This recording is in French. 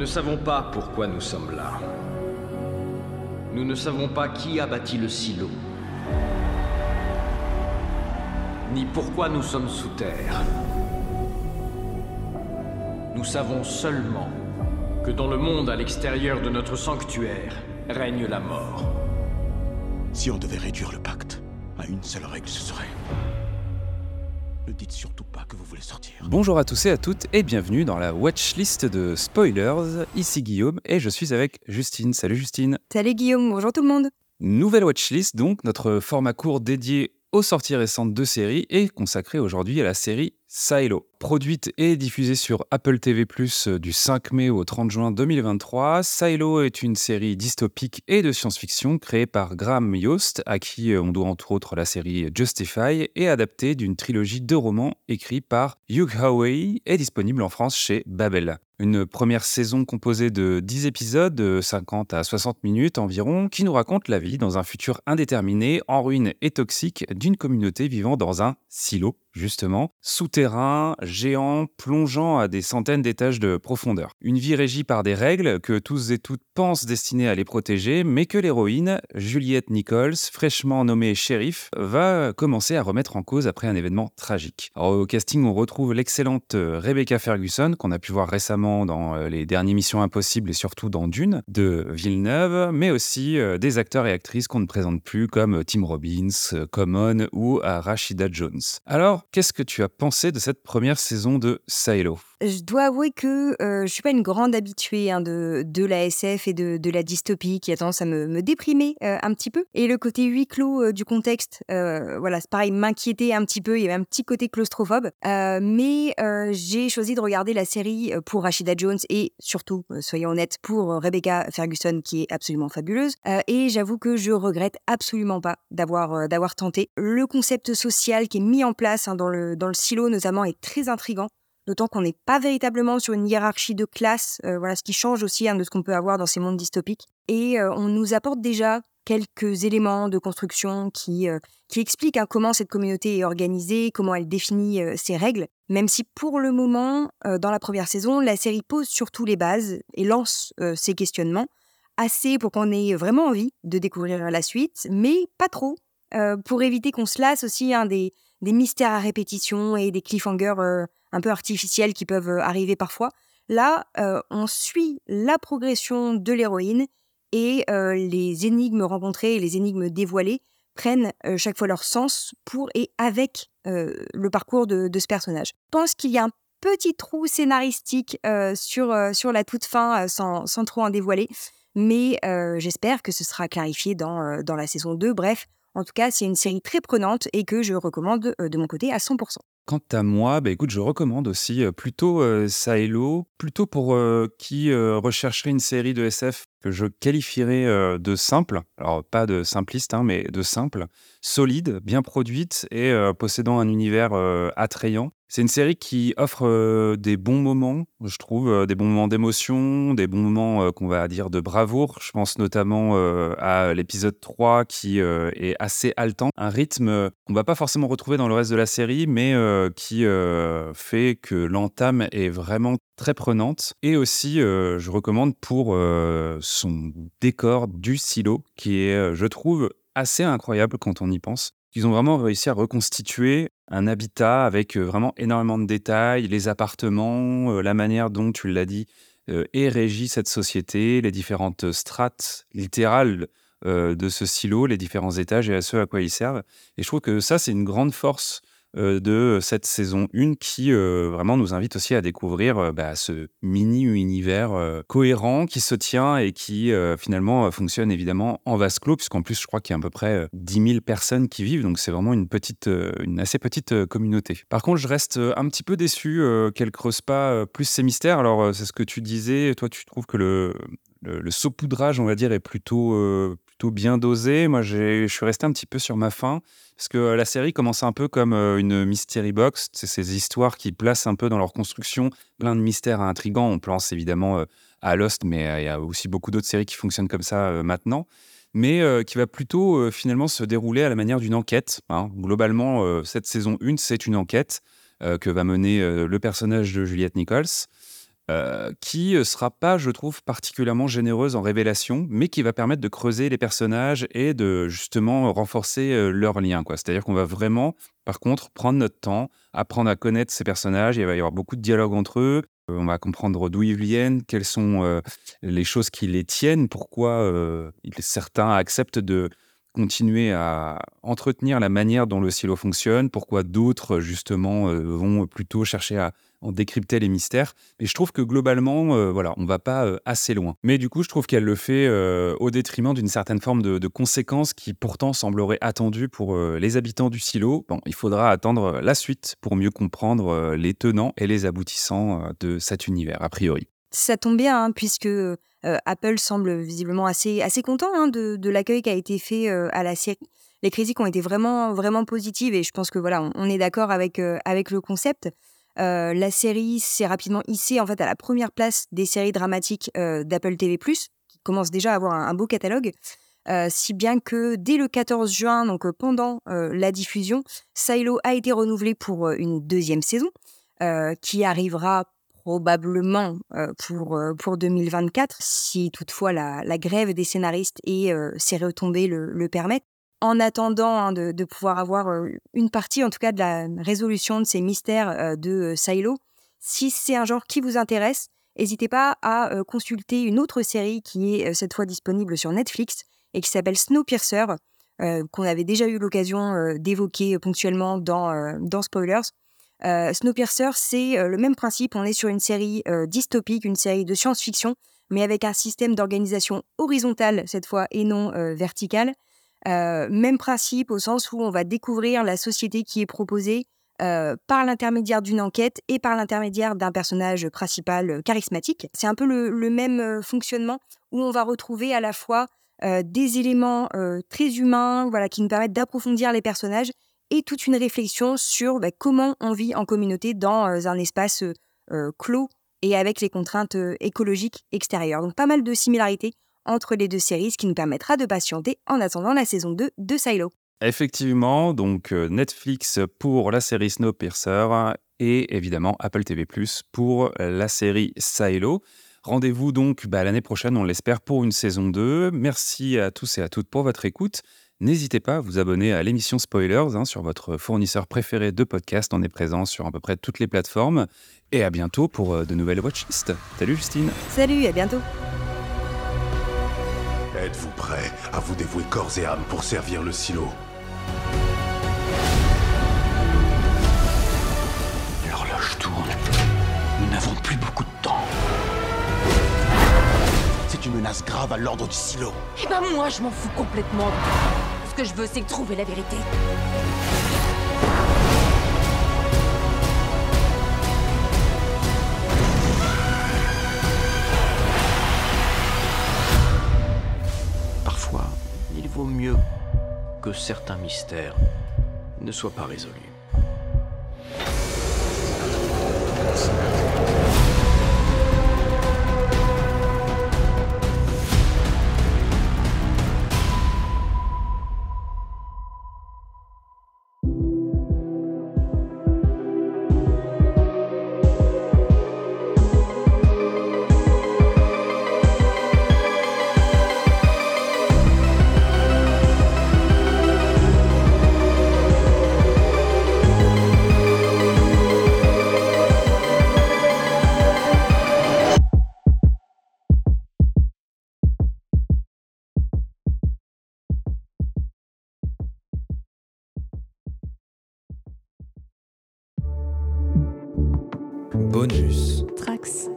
ne savons pas pourquoi nous sommes là. Nous ne savons pas qui a bâti le silo. Ni pourquoi nous sommes sous terre. Nous savons seulement que dans le monde à l'extérieur de notre sanctuaire règne la mort. Si on devait réduire le pacte à une seule règle, ce serait... Ne dites surtout pas que vous voulez sortir. Bonjour à tous et à toutes et bienvenue dans la watchlist de Spoilers. Ici Guillaume et je suis avec Justine. Salut Justine. Salut Guillaume, bonjour tout le monde. Nouvelle watchlist donc, notre format court dédié aux sorties récentes de séries et consacré aujourd'hui à la série Silo. Produite et diffusée sur Apple TV euh, du 5 mai au 30 juin 2023, Silo est une série dystopique et de science-fiction créée par Graham Yost, à qui euh, on doit entre autres la série Justify, et adaptée d'une trilogie de romans écrits par Hugh Howey et disponible en France chez Babel. Une première saison composée de 10 épisodes de 50 à 60 minutes environ qui nous raconte la vie dans un futur indéterminé, en ruine et toxique d'une communauté vivant dans un silo justement, souterrain, géant, plongeant à des centaines d'étages de profondeur. Une vie régie par des règles que tous et toutes pensent destinées à les protéger, mais que l'héroïne, Juliette Nichols, fraîchement nommée shérif, va commencer à remettre en cause après un événement tragique. au casting, on retrouve l'excellente Rebecca Ferguson, qu'on a pu voir récemment dans euh, les dernières Missions Impossibles et surtout dans Dune, de Villeneuve, mais aussi euh, des acteurs et actrices qu'on ne présente plus comme Tim Robbins, Common ou Rashida Jones. Alors, qu'est-ce que tu as pensé de cette première saison de Silo? Je dois avouer que euh, je suis pas une grande habituée hein, de, de la et de, de, la dystopie qui a tendance à me, me déprimer euh, un petit peu. Et le côté huis clos du contexte, voilà, c'est pareil, m'inquiétait un petit peu. Il y avait un petit côté claustrophobe. mais j'ai choisi de regarder la série pour Rashida Jones et surtout, soyons honnêtes, pour Rebecca Ferguson qui est absolument fabuleuse. et j'avoue que je regrette absolument pas d'avoir d'avoir tenté. Le concept social qui est mis en place hein, dans, le, dans le silo notamment est très intrigant d'autant qu'on n'est pas véritablement sur une hiérarchie de classe, euh, voilà ce qui change aussi hein, de ce qu'on peut avoir dans ces mondes dystopiques. Et euh, on nous apporte déjà quelques éléments de construction qui, euh, expliquent hein, comment cette communauté est organisée, comment elle définit ses règles, même si pour le moment, dans la première saison, la série pose surtout les bases et lance ses questionnements, assez pour qu'on ait vraiment envie de découvrir la suite, mais pas trop, pour éviter qu'on se lasse aussi hein, des, mystères à répétition et des cliffhangers un peu artificielles qui peuvent arriver parfois. Là, on suit la progression de l'héroïne et les énigmes rencontrées et les énigmes dévoilées prennent chaque fois leur sens pour et avec le parcours de, ce personnage. Je pense qu'il y a un petit trou scénaristique sur, sur la toute fin, sans, sans, trop en dévoiler, mais j'espère que ce sera clarifié dans, dans la saison 2. Bref, en tout cas, c'est une série très prenante et que je recommande de mon côté à 100%. Quant à moi, bah, écoute, je recommande aussi plutôt euh, plutôt pour qui rechercherait une série de SF que je qualifierais de simple, alors pas de simpliste, hein, mais de simple, solide, bien produite et possédant un univers attrayant. C'est une série qui offre des bons moments, je trouve, des bons moments d'émotion, des bons moments qu'on va dire de bravoure. Je pense notamment à l'épisode 3 qui est assez haletant, un rythme qu'on va pas forcément retrouver dans le reste de la série, mais qui fait que l'entame est vraiment très prenante. Et aussi, je recommande pour son décor du silo, qui est, je trouve, assez incroyable quand on y pense. Ils ont vraiment réussi à reconstituer un habitat avec vraiment énormément de détails, les appartements, la manière dont, tu l'as dit, est régie cette société, les différentes strates littérales de ce silo, les différents étages et à ceux à quoi ils servent. Et je trouve que ça, c'est une grande force euh, de cette saison 1 qui euh, vraiment nous invite aussi à découvrir euh, bah, ce mini-univers cohérent qui se tient et qui finalement fonctionne évidemment en vase clos, puisqu'en plus je crois qu'il y a à peu près 10 000 personnes qui vivent, donc c'est vraiment une, petite, une assez petite communauté. Par contre, je reste un petit peu déçu qu'elle creuse pas plus ces mystères. Alors c'est ce que tu disais, toi tu trouves que le, le, saupoudrage, on va dire, est plutôt, plutôt bien dosé. Moi, je suis resté un petit peu sur ma faim. Parce que la série commence un peu comme une mystery box, c'est ces histoires qui placent un peu dans leur construction plein de mystères intrigants. On pense évidemment à Lost, mais il y a aussi beaucoup d'autres séries qui fonctionnent comme ça maintenant, mais qui va plutôt finalement se dérouler à la manière d'une enquête. Hein. Globalement, cette saison 1, c'est une enquête que va mener le personnage de Juliette Nichols. Euh, qui euh, sera pas, je trouve, particulièrement généreuse en révélation, mais qui va permettre de creuser les personnages et de justement renforcer euh, leurs liens. C'est-à-dire qu'on va vraiment, par contre, prendre notre temps, apprendre à connaître ces personnages. Il va y avoir beaucoup de dialogues entre eux. On va comprendre d'où ils viennent, quelles sont les choses qui les tiennent, pourquoi certains acceptent de continuer à entretenir la manière dont le silo fonctionne, pourquoi d'autres, justement, vont plutôt chercher à en décrypter les mystères. Mais je trouve que globalement, euh, voilà, on va pas euh, assez loin. Mais du coup, je trouve qu'elle le fait euh, au détriment d'une certaine forme de, conséquences qui pourtant sembleraient attendues pour les habitants du silo. Bon, il faudra attendre la suite pour mieux comprendre les tenants et les aboutissants de cet univers, a priori. Ça tombe bien, hein, puisque Apple semble visiblement assez, assez content hein, de, de l'accueil qui a été fait à la série. Les critiques ont été vraiment, vraiment positives et je pense que voilà, on est d'accord avec, avec le concept. La série s'est rapidement hissée en fait à la première place des séries dramatiques d'Apple TV+, qui commence déjà à avoir un, beau catalogue. Si bien que dès le 14 juin, donc pendant la diffusion, Silo a été renouvelé pour une deuxième saison, qui arrivera probablement pour, pour 2024, si toutefois la, grève des scénaristes et ses retombées le permettent en attendant hein, de, pouvoir avoir une partie, en tout cas, de la résolution de ces mystères de Silo. Si c'est un genre qui vous intéresse, n'hésitez pas à consulter une autre série qui est cette fois disponible sur Netflix et qui s'appelle Snowpiercer, qu'on avait déjà eu l'occasion d'évoquer ponctuellement dans, dans Spoilers. Snowpiercer, c'est le même principe. On est sur une série dystopique, une série de science-fiction, mais avec un système d'organisation horizontale cette fois et non verticale. Même principe au sens où on va découvrir la société qui est proposée par l'intermédiaire d'une enquête et par l'intermédiaire d'un personnage principal charismatique. C'est un peu le, même fonctionnement où on va retrouver à la fois des éléments très humains voilà, qui nous permettent d'approfondir les personnages et toute une réflexion sur bah, comment on vit en communauté dans un espace clos et avec les contraintes écologiques extérieures. Donc pas mal de similarités entre les deux séries, ce qui nous permettra de patienter en attendant la saison 2 de Silo. Effectivement, donc euh, Netflix pour la série Snowpiercer et évidemment Apple TV Plus pour la série Silo. Rendez-vous donc bah, l'année prochaine, on l'espère, pour une saison 2. Merci à tous et à toutes pour votre écoute. N'hésitez pas à vous abonner à l'émission Spoilers hein, sur votre fournisseur préféré de podcast. On est présent sur à peu près toutes les plateformes. Et à bientôt pour euh, de nouvelles watchlists. Salut Justine. Salut, à bientôt. Êtes-vous prêt à vous dévouer corps et âme pour servir le silo L'horloge tourne. Nous n'avons plus beaucoup de temps. C'est une menace grave à l'ordre du silo. Eh ben moi, je m'en fous complètement. Ce que je veux, c'est trouver la vérité. Certains mystères ne soient pas résolus. Bonus. Trax.